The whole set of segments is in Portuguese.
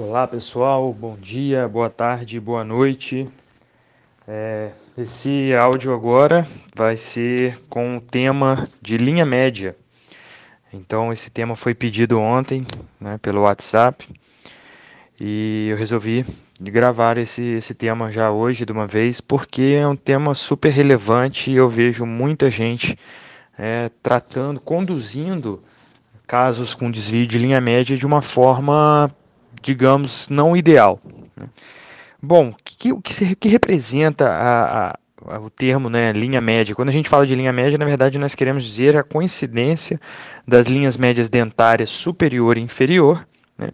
Olá pessoal, bom dia, boa tarde, boa noite. É, esse áudio agora vai ser com o tema de linha média. Então esse tema foi pedido ontem né, pelo WhatsApp e eu resolvi gravar esse, esse tema já hoje de uma vez porque é um tema super relevante e eu vejo muita gente é, tratando, conduzindo casos com desvio de linha média de uma forma digamos, não ideal. Né? Bom, o que, que, que, representa a, a, o termo né, linha média? Quando a gente fala de linha média, na verdade nós queremos dizer a coincidência das linhas médias dentárias superior e inferior. Né?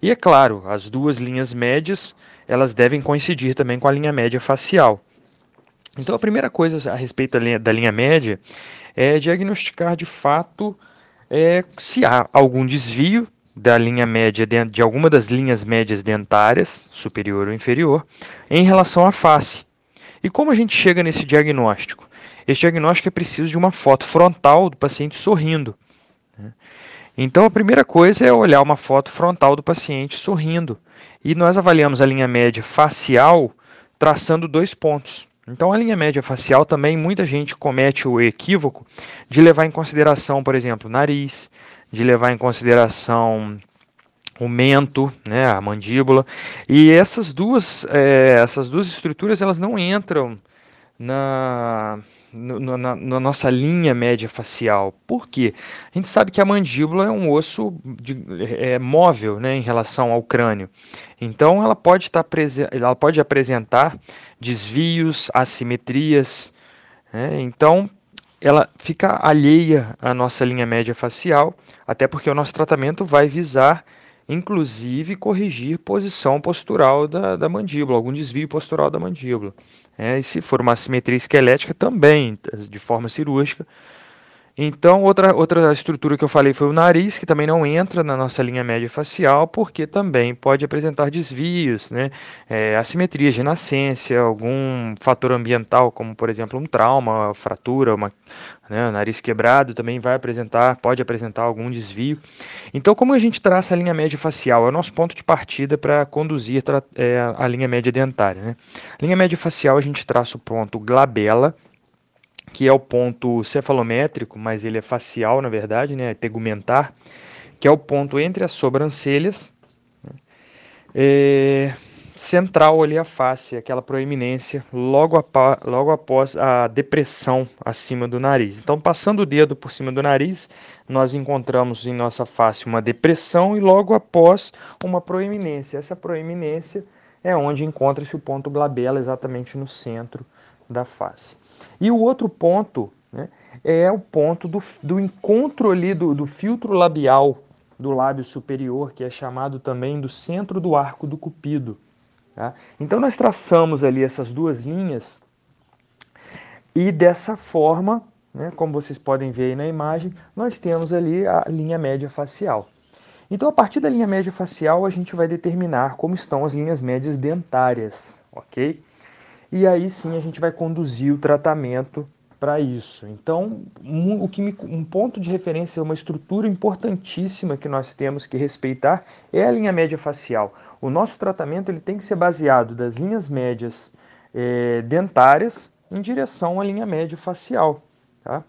E é claro, as duas linhas médias elas devem coincidir também com a linha média facial. Então a primeira coisa a respeito da linha, da linha média é diagnosticar de fato é, se há algum desvio da linha média de, alguma das linhas médias dentárias, superior ou inferior, em relação à face. E como a gente chega nesse diagnóstico? Esse diagnóstico é preciso de uma foto frontal do paciente sorrindo. Né? Então a primeira coisa é olhar uma foto frontal do paciente sorrindo. E nós avaliamos a linha média facial traçando dois pontos. Então a linha média facial também muita gente comete o equívoco de levar em consideração, por exemplo, nariz, de levar em consideração o mento, né, a mandíbula, e essas duas, é, essas duas estruturas elas não entram na, no, na, na, nossa linha média facial. Por quê? A gente sabe que a mandíbula é um osso de, é, móvel né, em relação ao crânio. Então ela pode, estar ela pode apresentar desvios, assimetrias. Né? Então ela fica alheia à nossa linha média facial, até porque o nosso tratamento vai visar, inclusive, corrigir posição postural da, da mandíbula, algum desvio postural da mandíbula. É, e se for uma assimetria esquelética, também, de forma cirúrgica, então, outra, outra estrutura que eu falei foi o nariz, que também não entra na nossa linha média facial, porque também pode apresentar desvios, né? É, assimetrias de nascência, algum fator ambiental, como por exemplo um trauma, uma fratura, uma, né, nariz quebrado, também vai apresentar, pode apresentar algum desvio. Então, como a gente traça a linha média facial? É o nosso ponto de partida para conduzir é, a linha média dentária. Né? Linha média facial, a gente traça o ponto glabela, que é o ponto cefalométrico, mas ele é facial, na verdade, né, é tegumentar, que é o ponto entre as sobrancelhas, né, é, central ali a face, aquela proeminência logo, logo após a depressão acima do nariz. Então, passando o dedo por cima do nariz, nós encontramos em nossa face uma depressão e logo após uma proeminência. Essa proeminência é onde encontra-se o ponto glabela, exatamente no centro da face. E o outro ponto né, é o ponto do, do encontro ali do, do filtro labial do lábio superior, que é chamado também do centro do arco do cupido. Tá? Então nós traçamos ali essas duas linhas e dessa forma, né, como vocês podem ver aí na imagem, nós temos ali a linha média facial. Então a partir da linha média facial a gente vai determinar como estão as linhas médias dentárias, ok? E aí sim a gente vai conduzir o tratamento para isso. Então, um, o que me, um ponto de referência, uma estrutura importantíssima que nós temos que respeitar é a linha média facial. O nosso tratamento ele tem que ser baseado das linhas médias é, dentárias em direção à linha média facial. Tá?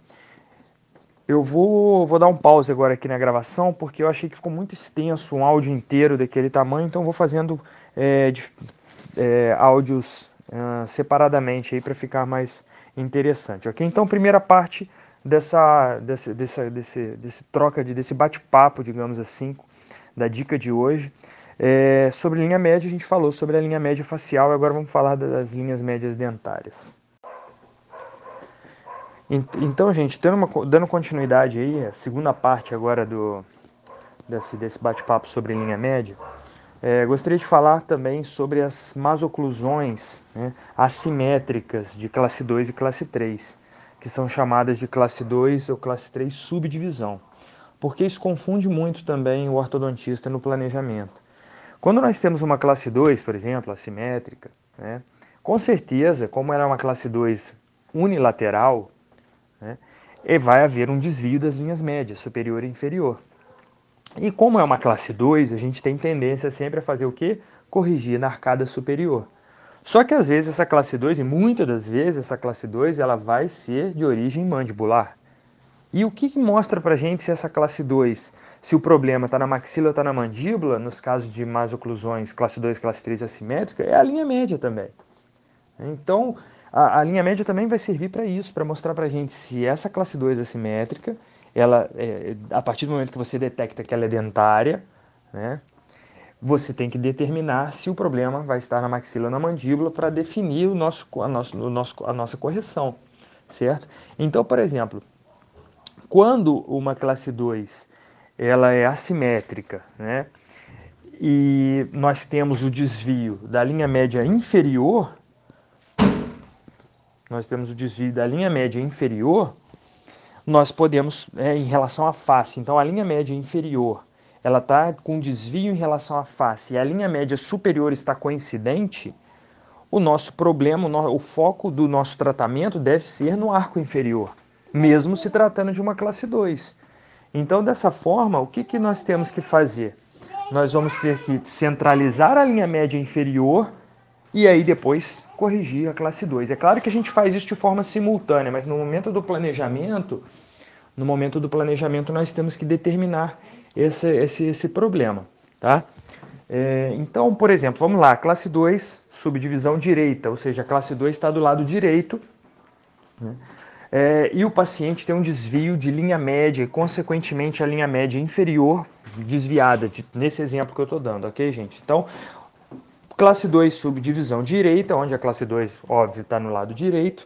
Eu vou, vou dar um pause agora aqui na gravação, porque eu achei que ficou muito extenso um áudio inteiro daquele tamanho, então vou fazendo é, de, é, áudios uh, separadamente aí para ficar mais interessante, ok? Então, primeira parte dessa, desse, desse, desse, desse troca, de, desse bate-papo, digamos assim, da dica de hoje. É, sobre linha média, a gente falou sobre a linha média facial, agora vamos falar das linhas médias dentárias. Então, gente, dando, uma, dando continuidade aí, a segunda parte agora do, desse, desse bate-papo sobre linha média, é, gostaria de falar também sobre as masoclusões né, assimétricas de classe 2 e classe 3, que são chamadas de classe 2 ou classe 3 subdivisão, porque isso confunde muito também o ortodontista no planejamento. Quando nós temos uma classe 2, por exemplo, assimétrica, né, com certeza, como ela é uma classe 2 unilateral, né, vai haver um desvio das linhas médias, superior e inferior. E como é uma classe 2, a gente tem tendência sempre a fazer o quê? Corrigir na arcada superior. Só que às vezes essa classe 2, e muitas das vezes essa classe 2, ela vai ser de origem mandibular. E o que, que mostra pra gente se essa classe 2, se o problema está na maxila ou está na mandíbula, nos casos de masoclusões classe 2, classe 3 assimétrica, é a linha média também. Então, a, a linha média também vai servir para isso, para mostrar pra gente se essa classe 2 assimétrica, ela, é, a partir do momento que você detecta que ela é dentária, né, você tem que determinar se o problema vai estar na maxila ou na mandíbula para definir o nosso, a, nosso, o nosso, a nossa correção, certo? Então, por exemplo, quando uma classe 2 ela é assimétrica, né? E nós temos o desvio da linha média inferior, nós temos o desvio da linha média inferior, nós podemos, é, em relação à face, então a linha média inferior ela está com desvio em relação à face e a linha média superior está coincidente, o nosso problema, o foco do nosso tratamento deve ser no arco inferior mesmo se tratando de uma classe 2. Então, dessa forma, o que, que nós temos que fazer? Nós vamos ter que centralizar a linha média inferior e aí depois corrigir a classe 2. É claro que a gente faz isso de forma simultânea, mas no momento do planejamento, no momento do planejamento nós temos que determinar esse, esse, esse problema, tá? É, então, por exemplo, vamos lá, classe 2, subdivisão direita, ou seja, a classe 2 está do lado direito, né? é, e o paciente tem um desvio de linha média e, consequentemente, a linha média inferior desviada, de, nesse exemplo que eu estou dando, ok, gente? Então, classe 2, subdivisão direita, onde a classe 2, óbvio, está no lado direito.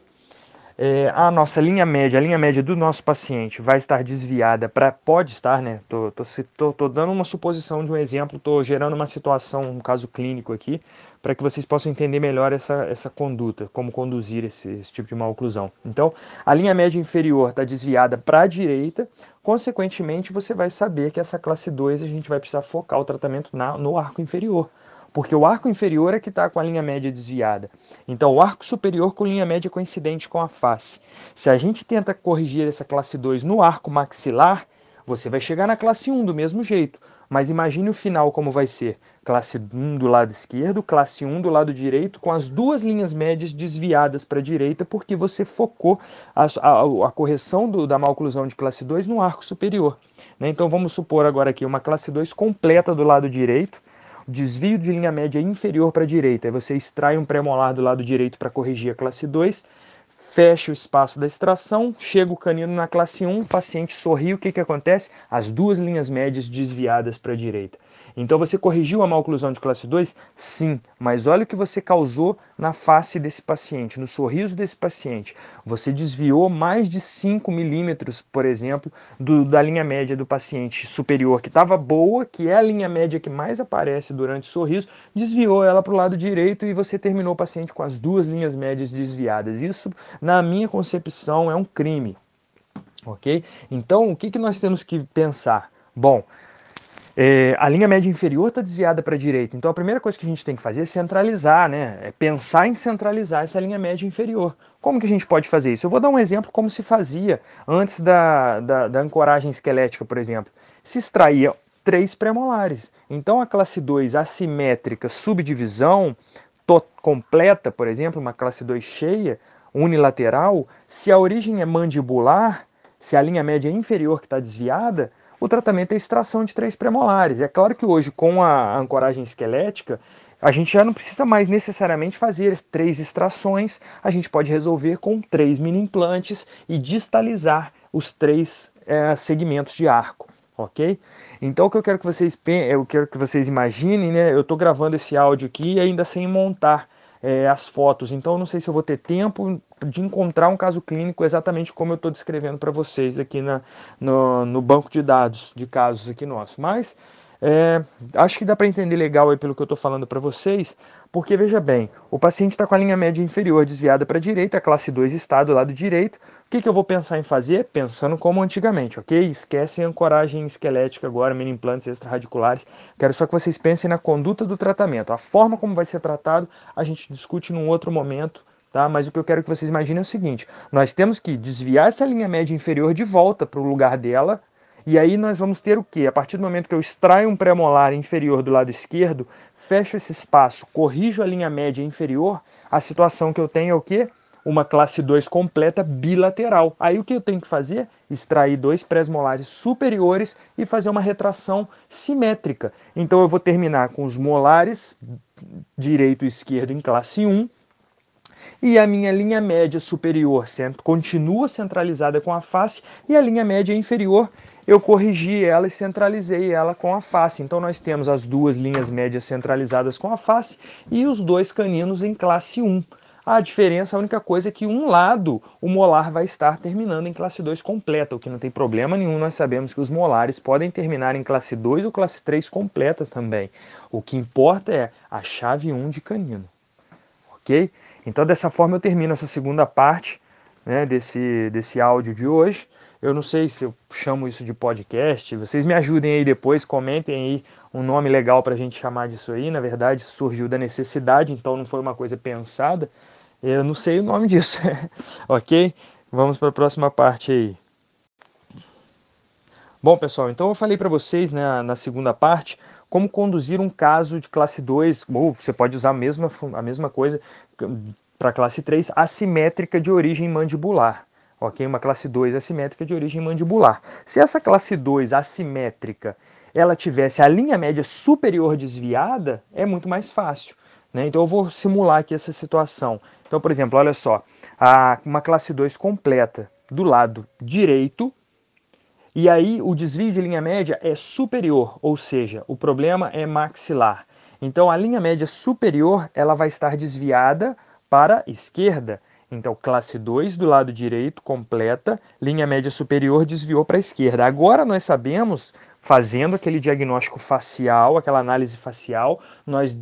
É, a nossa linha média, a linha média do nosso paciente vai estar desviada para, pode estar, né? Tô, tô, tô, tô, dando uma suposição de um exemplo, tô gerando uma situação, um caso clínico aqui, para que vocês possam entender melhor essa, essa conduta, como conduzir esse, esse tipo de oclusão. Então, a linha média inferior está desviada para a direita, consequentemente, você vai saber que essa classe 2 a gente vai precisar focar o tratamento na, no arco inferior porque o arco inferior é que está com a linha média desviada. Então, o arco superior com linha média coincidente com a face. Se a gente tenta corrigir essa classe 2 no arco maxilar, você vai chegar na classe 1 do mesmo jeito. Mas imagine o final como vai ser classe 1 do lado esquerdo, classe 1 do lado direito, com as duas linhas médias desviadas para a direita, porque você focou a, a, a correção do, da malclusão de classe 2 no arco superior. Né? Então vamos supor agora aqui uma classe 2 completa do lado direito, desvio de linha média inferior para a direita, aí você extrai um premolar do lado direito para corrigir a classe 2, fecha o espaço da extração, chega o canino na classe 1, o paciente sorri, o que, que acontece? As duas linhas médias desviadas para a direita. Então você corrigiu a maloclusão de classe 2? Sim, mas olha o que você causou na face desse paciente, no sorriso desse paciente. Você desviou mais de 5 milímetros, por exemplo, do, da linha média do paciente superior, que estava boa, que é a linha média que mais aparece durante o sorriso, desviou ela para o lado direito e você terminou o paciente com as duas linhas médias desviadas. Isso, na minha concepção, é um crime. Ok? Então, o que, que nós temos que pensar? Bom, é, a linha média inferior está desviada para a direita. Então a primeira coisa que a gente tem que fazer é centralizar, né? É pensar em centralizar essa linha média inferior. Como que a gente pode fazer isso? Eu vou dar um exemplo como se fazia antes da, da, da ancoragem esquelética, por exemplo. Se extraía três premolares. Então a classe 2 assimétrica subdivisão completa, por exemplo, uma classe 2 cheia, unilateral, se a origem é mandibular, se a linha média é inferior que está desviada, o tratamento é extração de três premolares. É claro que hoje, com a ancoragem esquelética, a gente já não precisa mais necessariamente fazer três extrações, a gente pode resolver com três mini implantes e distalizar os três é, segmentos de arco, ok? Então o que eu quero que vocês eu quero que vocês imaginem, né? Eu estou gravando esse áudio aqui ainda sem montar é, as fotos. Então, não sei se eu vou ter tempo de encontrar um caso clínico exatamente como eu estou descrevendo para vocês aqui na, no, no, banco de dados de casos aqui nosso. Mas é, acho que dá para entender legal aí pelo que eu estou falando para vocês, porque veja bem, o paciente está com a linha média inferior desviada para a direita, classe 2 está do lado direito. O que, que eu vou pensar em fazer? Pensando como antigamente, ok? Esquecem ancoragem esquelética agora, mini implantes extraradiculares. Quero só que vocês pensem na conduta do tratamento. A forma como vai ser tratado, a gente discute num outro momento, tá? Mas o que eu quero que vocês imaginem é o seguinte: nós temos que desviar essa linha média inferior de volta para o lugar dela E aí nós vamos ter o que? A partir do momento que eu extraio um premolar inferior do lado esquerdo, fecho esse espaço, corrijo a linha média inferior, a situação que eu tenho é o que? Uma classe 2 completa bilateral. Aí o que eu tenho que fazer? Extrair dois pré-molares superiores e fazer uma retração simétrica. Então eu vou terminar com os molares direito e esquerdo em classe 1 e a minha linha média superior continua centralizada com a face e a linha média inferior eu corrigi ela e centralizei ela com a face. Então nós temos as duas linhas médias centralizadas com a face e os dois caninos em classe 1. A diferença, a única coisa é que um lado, o molar vai estar terminando em classe 2 completa, o que não tem problema nenhum, nós sabemos que os molares podem terminar em classe 2 ou classe 3 completa também. O que importa é a chave 1 de canino. Ok? Então dessa forma eu termino essa segunda parte né, desse, desse áudio de hoje. Eu não sei se eu chamo isso de podcast. Vocês me ajudem aí depois, comentem aí um nome legal para a gente chamar disso aí. Na verdade, surgiu da necessidade, então não foi uma coisa pensada. Eu não sei o nome disso, ok? Vamos para a próxima parte aí. Bom, pessoal, então eu falei para vocês né, na segunda parte como conduzir um caso de classe 2, ou você pode usar a mesma, a mesma coisa para classe 3, assimétrica de origem mandibular ok? Uma classe 2 assimétrica de origem mandibular. Se essa classe 2 assimétrica ela tivesse a linha média superior desviada, é muito mais fácil. Né? Então eu vou simular aqui essa situação. Então, por exemplo, olha só, a, uma classe 2 completa do lado direito, e aí o desvio de linha média é superior, ou seja, o problema é maxilar. Então a linha média superior ela vai estar desviada para a esquerda. Então, classe 2 do lado direito, completa, linha média superior desviou para a esquerda. Agora nós sabemos, fazendo aquele diagnóstico facial, aquela análise facial, nós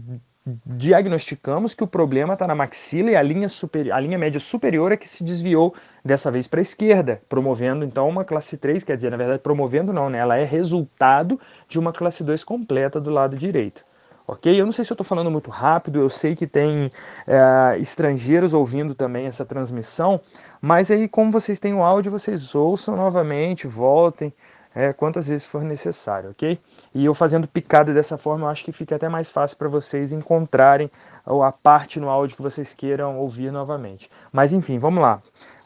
diagnosticamos que o problema está na maxila e a linha, a linha média superior é que se desviou dessa vez para a esquerda, promovendo então uma classe 3, quer dizer, na verdade, promovendo não, né? ela é resultado de uma classe 2 completa do lado direito ok? Eu não sei se eu estou falando muito rápido, eu sei que tem é, estrangeiros ouvindo também essa transmissão, mas aí, como vocês têm o áudio, vocês ouçam novamente, voltem, é, quantas vezes for necessário, ok? E eu fazendo picada dessa forma, eu acho que fica até mais fácil para vocês encontrarem a parte no áudio que vocês queiram ouvir novamente. Mas enfim, vamos lá.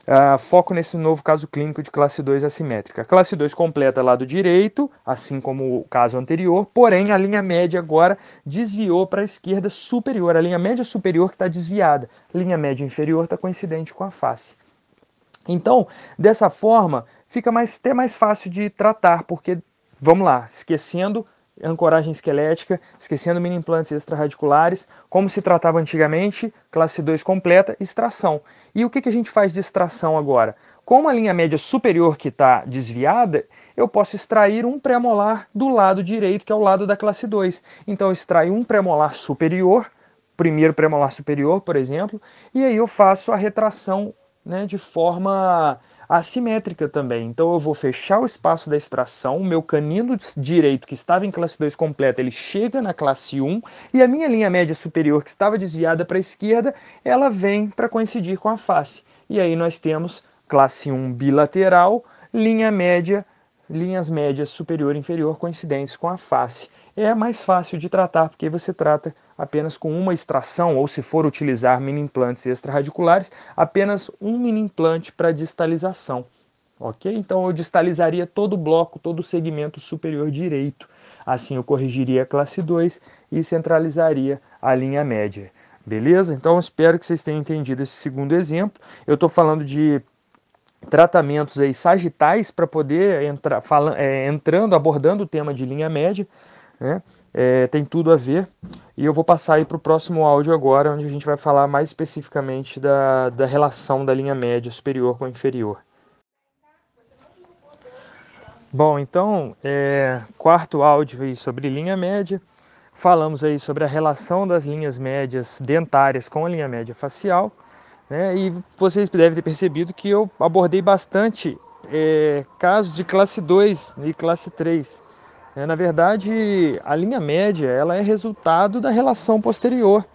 Uh, foco nesse novo caso clínico de classe 2 assimétrica. classe 2 completa lado direito, assim como o caso anterior, porém a linha média agora desviou para a esquerda superior, a linha média superior que está desviada, linha média inferior está coincidente com a face. Então, dessa forma, fica mais, até mais fácil de tratar, porque, vamos lá, esquecendo ancoragem esquelética, esquecendo mini implantes extraradiculares, como se tratava antigamente, classe 2 completa, extração. E o que, que a gente faz de extração agora? Como a linha média superior que está desviada, eu posso extrair um premolar do lado direito, que é o lado da classe 2. Então eu extraio um premolar superior, primeiro premolar superior, por exemplo, e aí eu faço a retração né, de forma assimétrica também. Então eu vou fechar o espaço da extração, meu canino direito que estava em classe 2 completa, ele chega na classe 1 e a minha linha média superior que estava desviada para a esquerda, ela vem para coincidir com a face. E aí nós temos classe 1 bilateral, linha média, linhas médias superior e inferior coincidentes com a face. É mais fácil de tratar porque você trata apenas com uma extração, ou se for utilizar mini implantes extraradiculares, apenas um mini implante para distalização. Ok? Então eu distalizaria todo o bloco, todo o segmento superior direito. Assim eu corrigiria a classe 2 e centralizaria a linha média. Beleza? Então espero que vocês tenham entendido esse segundo exemplo. Eu estou falando de tratamentos aí sagitais para poder entrar é, entrando, abordando o tema de linha média. Né? é, tem tudo a ver. E eu vou passar aí para o próximo áudio agora, onde a gente vai falar mais especificamente da, da relação da linha média superior com inferior. Bom, então, é, quarto áudio aí sobre linha média. Falamos aí sobre a relação das linhas médias dentárias com a linha média facial. Né? E vocês devem ter percebido que eu abordei bastante é, casos de classe 2 e classe 3 é, na verdade, a linha média ela é resultado da relação posterior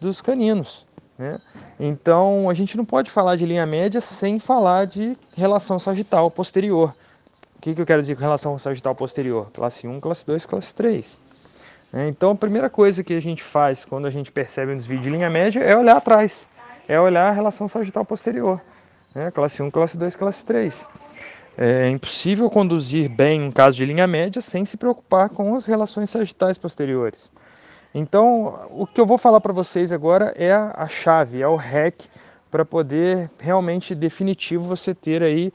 dos caninos. Né? Então, a gente não pode falar de linha média sem falar de relação sagital posterior. que, que eu quero dizer com relação sagital posterior? Classe 1, classe 2, classe 3. Né? Então a primeira coisa que a gente faz quando a gente percebe um desvio de linha média é olhar atrás, é olhar a relação sagital posterior. Né? Classe 1, classe 2, classe 3. É impossível conduzir bem um caso de linha média sem se preocupar com as relações sagitais posteriores. Então, o que eu vou falar para vocês agora é a, chave, é o hack para poder realmente definitivo você ter aí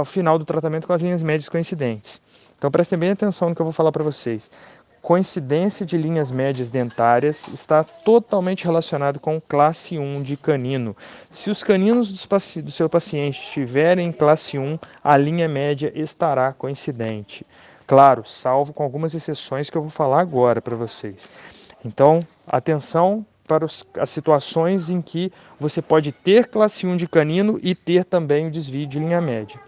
o final do tratamento com as linhas médias coincidentes. Então prestem bem atenção no que eu vou falar para vocês. Coincidência de linhas médias dentárias está totalmente relacionado com classe 1 de canino. Se os caninos do seu paciente estiverem em classe 1, a linha média estará coincidente. Claro, salvo com algumas exceções que eu vou falar agora para vocês. Então, atenção para as situações em que você pode ter classe 1 de canino e ter também o desvio de linha média.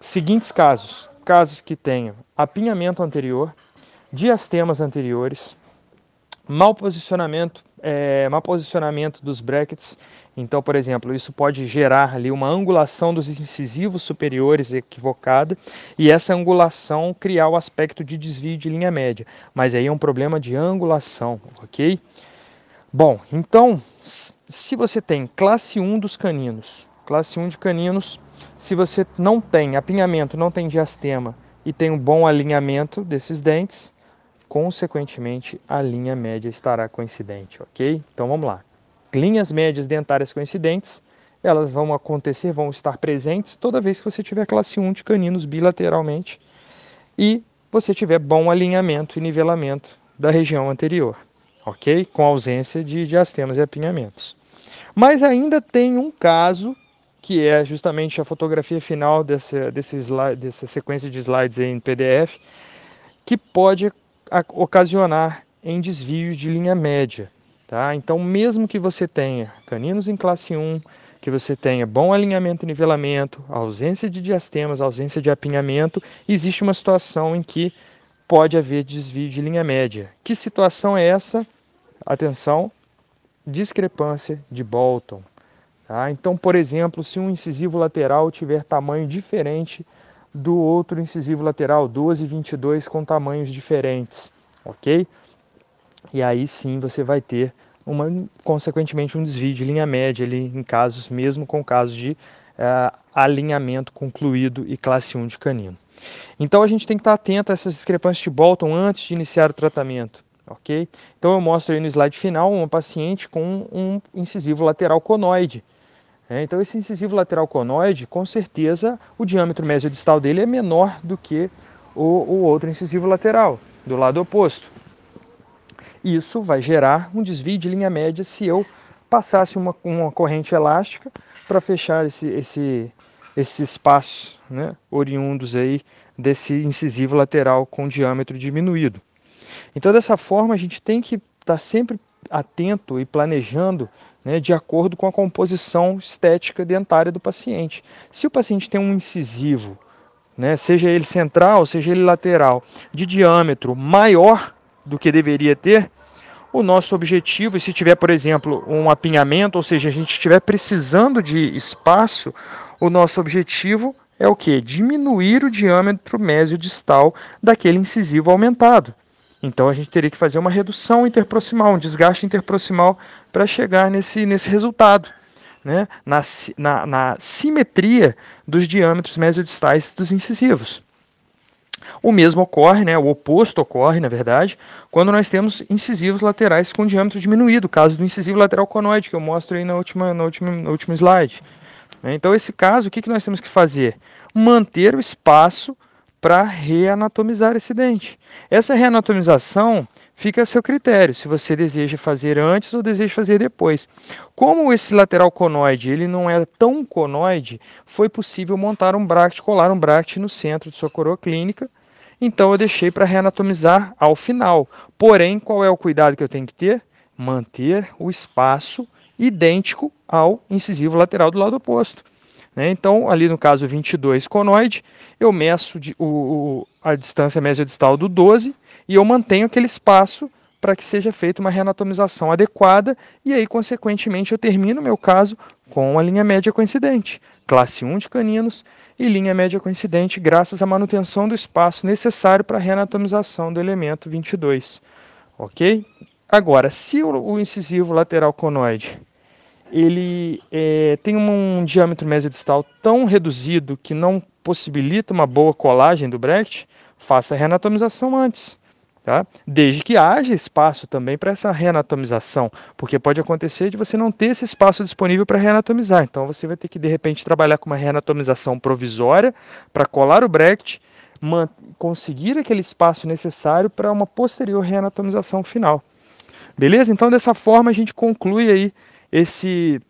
Seguintes casos: casos que tenham apinhamento anterior, diastemas anteriores, mau posicionamento, é, mau posicionamento dos brackets. Então, por exemplo, isso pode gerar ali uma angulação dos incisivos superiores equivocada e essa angulação criar o aspecto de desvio de linha média. Mas aí é um problema de angulação, ok? Bom, então, se você tem classe 1 dos caninos, classe 1 de caninos, se você não tem apinhamento, não tem diastema e tem um bom alinhamento desses dentes, consequentemente a linha média estará coincidente, ok? Então vamos lá. Linhas médias dentárias coincidentes, elas vão acontecer, vão estar presentes toda vez que você tiver classe 1 de caninos bilateralmente e você tiver bom alinhamento e nivelamento da região anterior, ok? Com ausência de diastemas e apinhamentos. Mas ainda tem um caso que é justamente a fotografia final dessa, desse slide, dessa sequência de slides em PDF, que pode ocasionar em desvios de linha média. Tá? Então, mesmo que você tenha caninos em classe 1, que você tenha bom alinhamento e nivelamento, ausência de diastemas, ausência de apinhamento, existe uma situação em que pode haver desvio de linha média. Que situação é essa? Atenção, discrepância de Bolton. Tá? Então, por exemplo, se um incisivo lateral tiver tamanho diferente do outro incisivo lateral, 12 e 22 com tamanhos diferentes, ok? E aí sim você vai ter uma, consequentemente um desvio de linha média ali em casos, mesmo com casos de uh, alinhamento concluído e classe 1 de canino. Então a gente tem que estar atento a essas discrepâncias de Bolton antes de iniciar o tratamento, ok? Então eu mostro aí no slide final uma paciente com um incisivo lateral conoide, é, então esse incisivo lateral conoide, com certeza o diâmetro mesiodistal dele é menor do que o, o outro incisivo lateral, do lado oposto. Isso vai gerar um desvio de linha média se eu passasse uma, uma corrente elástica para fechar esse, esse, esse espaço né, oriundos aí desse incisivo lateral com diâmetro diminuído. Então dessa forma a gente tem que estar tá sempre atento e planejando né, de acordo com a composição estética dentária do paciente. Se o paciente tem um incisivo, né, seja ele central, seja ele lateral, de diâmetro maior do que deveria ter, o nosso objetivo, e se tiver, por exemplo, um apinhamento, ou seja, a gente estiver precisando de espaço, o nosso objetivo é o que? Diminuir o diâmetro mesiodistal daquele incisivo aumentado. Então a gente teria que fazer uma redução interproximal, um desgaste interproximal para chegar nesse, nesse resultado, né? na, na, na simetria dos diâmetros mesiodistais dos incisivos. O mesmo ocorre, né, o oposto ocorre, na verdade, quando nós temos incisivos laterais com diâmetro diminuído, caso do incisivo lateral conoide, que eu mostro aí na última, na última, no último slide. Então, esse caso, o que, que nós temos que fazer? Manter o espaço para reanatomizar esse dente. Essa reanatomização fica a seu critério, se você deseja fazer antes ou deseja fazer depois. Como esse lateral conoide ele não é tão conoide, foi possível montar um bract, colar um bract no centro de sua coroa clínica. Então eu deixei para reanatomizar ao final. Porém, qual é o cuidado que eu tenho que ter? Manter o espaço idêntico ao incisivo lateral do lado oposto. Né? Então, ali no caso 22 conoide, eu meço de, o, a distância mesiodistal do 12 e eu mantenho aquele espaço para que seja feita uma reanatomização adequada e aí, consequentemente, eu termino o meu caso com a linha média coincidente, classe 1 de caninos e linha média coincidente, graças à manutenção do espaço necessário para a reanatomização do elemento 22. Ok? Agora, se o incisivo lateral conoide ele é, tem um, diâmetro mesodistal tão reduzido que não possibilita uma boa colagem do Brecht, faça a reanatomização antes. Tá? Desde que haja espaço também para essa reanatomização, porque pode acontecer de você não ter esse espaço disponível para reanatomizar. Então você vai ter que de repente trabalhar com uma reanatomização provisória para colar o Brecht, conseguir aquele espaço necessário para uma posterior reanatomização final. Beleza? Então dessa forma a gente conclui aí esse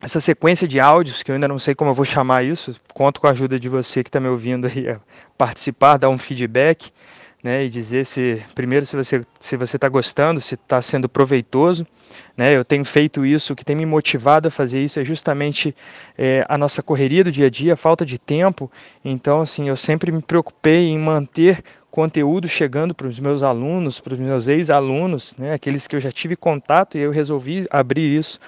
essa sequência de áudios, que eu ainda não sei como eu vou chamar isso, conto com a ajuda de você que está me ouvindo aí a participar, dar um feedback, né, e dizer se primeiro se você se você está gostando, se está sendo proveitoso, né, eu tenho feito isso, o que tem me motivado a fazer isso é justamente é, a nossa correria do dia a dia, a falta de tempo, então assim eu sempre me preocupei em manter conteúdo chegando para os meus alunos, para os meus ex-alunos, né, aqueles que eu já tive contato e eu resolvi abrir isso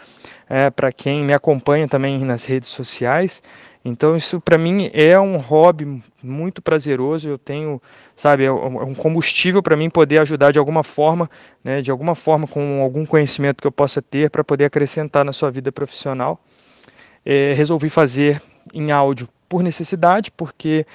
é, para quem me acompanha também nas redes sociais. Então isso para mim é um hobby muito prazeroso. Eu tenho, sabe, é um é combustível para mim poder ajudar de alguma forma, né, de alguma forma com algum conhecimento que eu possa ter para poder acrescentar na sua vida profissional. É, resolvi fazer em áudio por necessidade, porque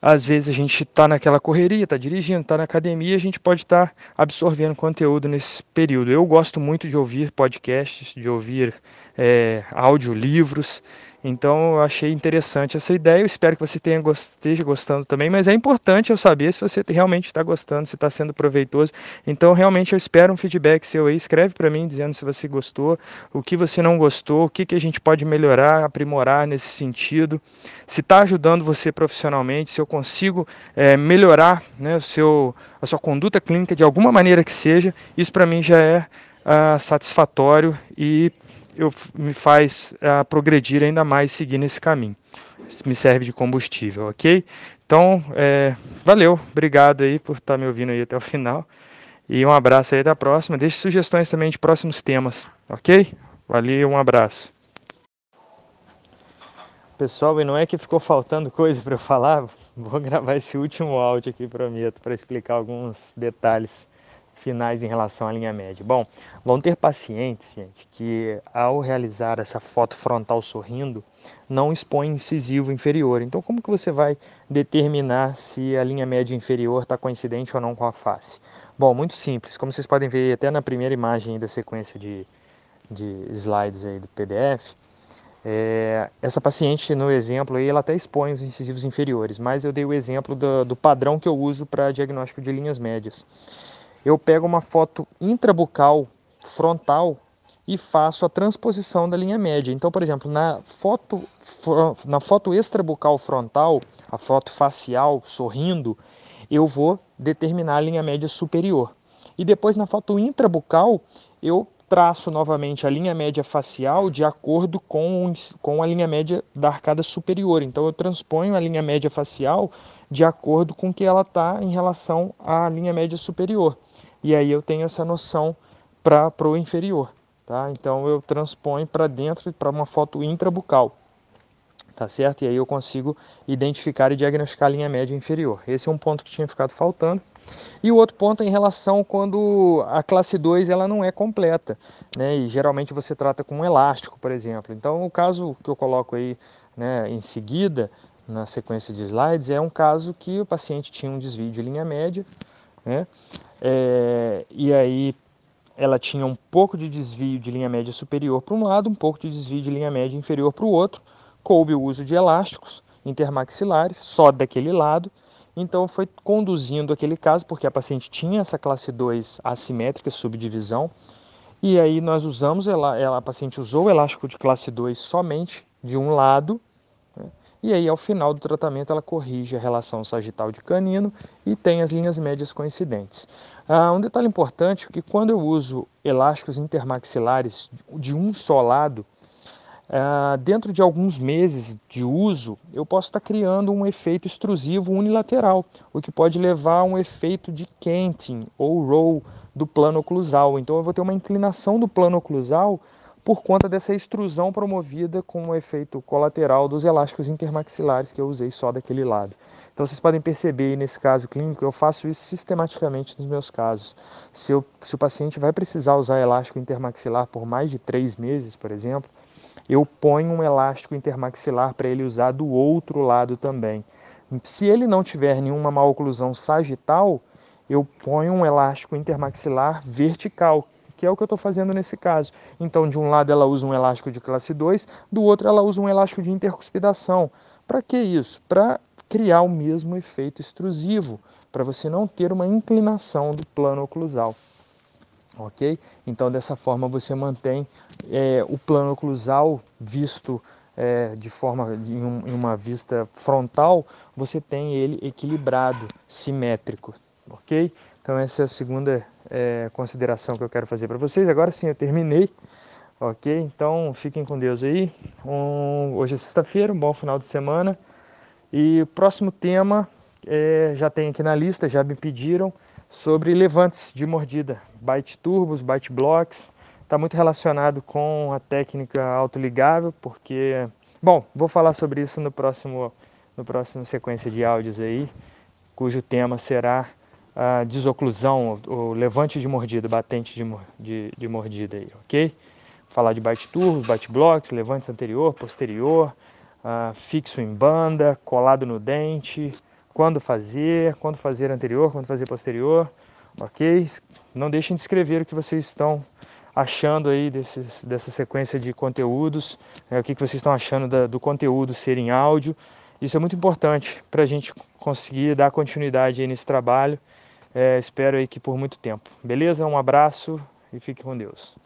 às vezes a gente está naquela correria, está dirigindo, está na academia, a gente pode estar tá absorvendo conteúdo nesse período. Eu gosto muito de ouvir podcasts, de ouvir é, audiolivros, então eu achei interessante essa ideia. Eu espero que você tenha, esteja gostando também, mas é importante eu saber se você realmente está gostando, se está sendo proveitoso. Então realmente eu espero um feedback seu aí. Escreve para mim dizendo se você gostou, o que você não gostou, o que, que a gente pode melhorar, aprimorar nesse sentido. Se está ajudando você profissionalmente, se eu consigo é, melhorar né, o seu, a sua conduta clínica de alguma maneira que seja, isso para mim já é ah, satisfatório e eu, me faz uh, progredir ainda mais seguir nesse caminho. Isso me serve de combustível, ok? Então, é, valeu, obrigado aí por estar tá me ouvindo aí até o final. E um abraço aí, até a próxima. Deixe sugestões também de próximos temas, ok? Valeu, um abraço. Pessoal, e não é que ficou faltando coisa para eu falar, vou gravar esse último áudio aqui, prometo, para explicar alguns detalhes finais em relação à linha média. Bom, vão ter pacientes, gente, que ao realizar essa foto frontal sorrindo, não expõe incisivo inferior. Então, como que você vai determinar se a linha média inferior está coincidente ou não com a face? Bom, muito simples. Como vocês podem ver até na primeira imagem da sequência de, de slides aí do PDF, é, essa paciente, no exemplo, aí, ela até expõe os incisivos inferiores, mas eu dei o exemplo do, do padrão que eu uso para diagnóstico de linhas médias eu pego uma foto intrabucal frontal e faço a transposição da linha média. Então, por exemplo, na foto, na foto extrabucal frontal, a foto facial sorrindo, eu vou determinar a linha média superior. E depois na foto intrabucal, eu traço novamente a linha média facial de acordo com, com a linha média da arcada superior. Então eu transponho a linha média facial de acordo com que ela está em relação à linha média superior e aí eu tenho essa noção para o inferior. Tá? Então eu transponho para dentro para uma foto intrabucal. Tá certo? E aí eu consigo identificar e diagnosticar a linha média inferior. Esse é um ponto que tinha ficado faltando. E o outro ponto é em relação quando a classe 2 ela não é completa, né? E geralmente você trata com um elástico, por exemplo. Então o caso que eu coloco aí, né, em seguida, na sequência de slides, é um caso que o paciente tinha um desvio de linha média, né? É, e aí ela tinha um pouco de desvio de linha média superior para um lado, um pouco de desvio de linha média inferior para o outro. Coube o uso de elásticos intermaxilares, só daquele lado. Então foi conduzindo aquele caso, porque a paciente tinha essa classe 2 assimétrica, subdivisão, e aí nós usamos, ela, ela, a paciente usou o elástico de classe 2 somente de um lado, e aí, ao final do tratamento, ela corrige a relação sagital de canino e tem as linhas médias coincidentes. Ah, um detalhe importante é que quando eu uso elásticos intermaxilares de um só lado, ah, dentro de alguns meses de uso, eu posso estar criando um efeito extrusivo unilateral, o que pode levar a um efeito de Kenting ou roll do plano oclusal. Então, eu vou ter uma inclinação do plano oclusal por conta dessa extrusão promovida com o efeito colateral dos elásticos intermaxilares que eu usei só daquele lado. Então vocês podem perceber nesse caso clínico, eu faço isso sistematicamente nos meus casos. Se, eu, se o paciente vai precisar usar elástico intermaxilar por mais de três meses, por exemplo, eu ponho um elástico intermaxilar para ele usar do outro lado também. Se ele não tiver nenhuma maloclusão sagital, eu ponho um elástico intermaxilar vertical, que é o que eu estou fazendo nesse caso. Então, de um lado ela usa um elástico de classe 2, do outro ela usa um elástico de intercuspidação. Para que isso? Para criar o mesmo efeito extrusivo, para você não ter uma inclinação do plano oclusal. Ok? Então, dessa forma, você mantém é, o plano oclusal visto é, de forma em, um, em uma vista frontal, você tem ele equilibrado, simétrico. Ok? Então, essa é a segunda é, consideração que eu quero fazer para vocês. Agora sim, eu terminei. Ok? Então, fiquem com Deus aí. Um, hoje é sexta-feira, um bom final de semana. E o próximo tema é, já tem aqui na lista, já me pediram, sobre levantes de mordida, bite turbos, bite blocks. Está muito relacionado com a técnica autoligável, porque, bom, vou falar sobre isso no próximo, no próximo sequência de áudios aí, cujo tema será a desoclusão, o levante de mordida, batente de, de, de mordida aí, ok? Falar de bite turbos, bite blocks, levantes anterior, posterior, uh, fixo em banda, colado no dente, quando fazer, quando fazer anterior, quando fazer posterior, ok? Não deixem de escrever o que vocês estão achando aí desses, dessa sequência de conteúdos, né? o que, que vocês estão achando da, do conteúdo ser em áudio. Isso é muito importante para a gente conseguir dar continuidade nesse trabalho. É, espero aí que por muito tempo. Beleza? Um abraço e fique com Deus.